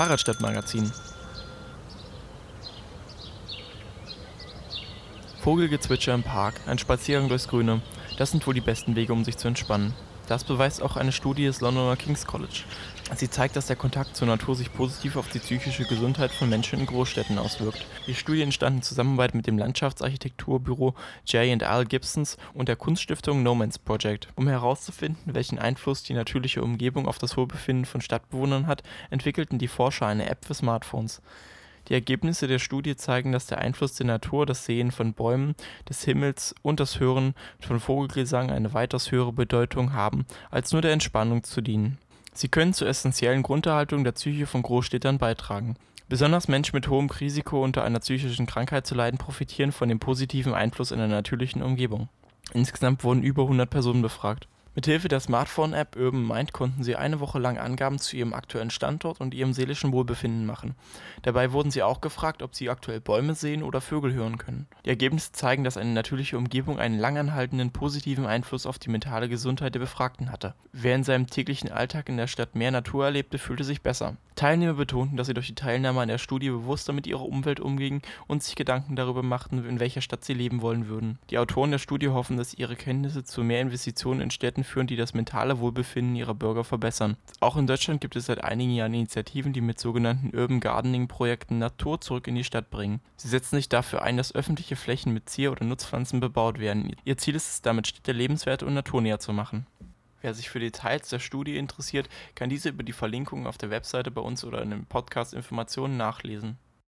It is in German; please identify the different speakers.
Speaker 1: Fahrradstadtmagazin. Vogelgezwitscher im Park, ein Spaziergang durchs Grüne, das sind wohl die besten Wege, um sich zu entspannen. Das beweist auch eine Studie des Londoner King's College. Sie zeigt, dass der Kontakt zur Natur sich positiv auf die psychische Gesundheit von Menschen in Großstädten auswirkt. Die Studie entstand in Zusammenarbeit mit dem Landschaftsarchitekturbüro J&L Gibsons und der Kunststiftung No Man's Project. Um herauszufinden, welchen Einfluss die natürliche Umgebung auf das Wohlbefinden von Stadtbewohnern hat, entwickelten die Forscher eine App für Smartphones. Die Ergebnisse der Studie zeigen, dass der Einfluss der Natur, das Sehen von Bäumen, des Himmels und das Hören von Vogelgesang eine weitaus höhere Bedeutung haben, als nur der Entspannung zu dienen. Sie können zur essentiellen Grunderhaltung der Psyche von Großstädtern beitragen. Besonders Menschen mit hohem Risiko unter einer psychischen Krankheit zu leiden profitieren von dem positiven Einfluss in der natürlichen Umgebung. Insgesamt wurden über 100 Personen befragt Mithilfe der Smartphone-App Urban Mind konnten sie eine Woche lang Angaben zu ihrem aktuellen Standort und ihrem seelischen Wohlbefinden machen. Dabei wurden sie auch gefragt, ob sie aktuell Bäume sehen oder Vögel hören können. Die Ergebnisse zeigen, dass eine natürliche Umgebung einen langanhaltenden positiven Einfluss auf die mentale Gesundheit der Befragten hatte. Wer in seinem täglichen Alltag in der Stadt mehr Natur erlebte, fühlte sich besser. Teilnehmer betonten, dass sie durch die Teilnahme an der Studie bewusster mit ihrer Umwelt umgingen und sich Gedanken darüber machten, in welcher Stadt sie leben wollen würden. Die Autoren der Studie hoffen, dass ihre Kenntnisse zu mehr Investitionen in Städten führen, die das mentale Wohlbefinden ihrer Bürger verbessern. Auch in Deutschland gibt es seit einigen Jahren Initiativen, die mit sogenannten Urban Gardening Projekten Natur zurück in die Stadt bringen. Sie setzen sich dafür ein, dass öffentliche Flächen mit Zier- oder Nutzpflanzen bebaut werden. Ihr Ziel ist es damit, Städte lebenswert und naturnäher zu machen. Wer sich für Details der Studie interessiert, kann diese über die Verlinkungen auf der Webseite bei uns oder in den Podcast-Informationen nachlesen.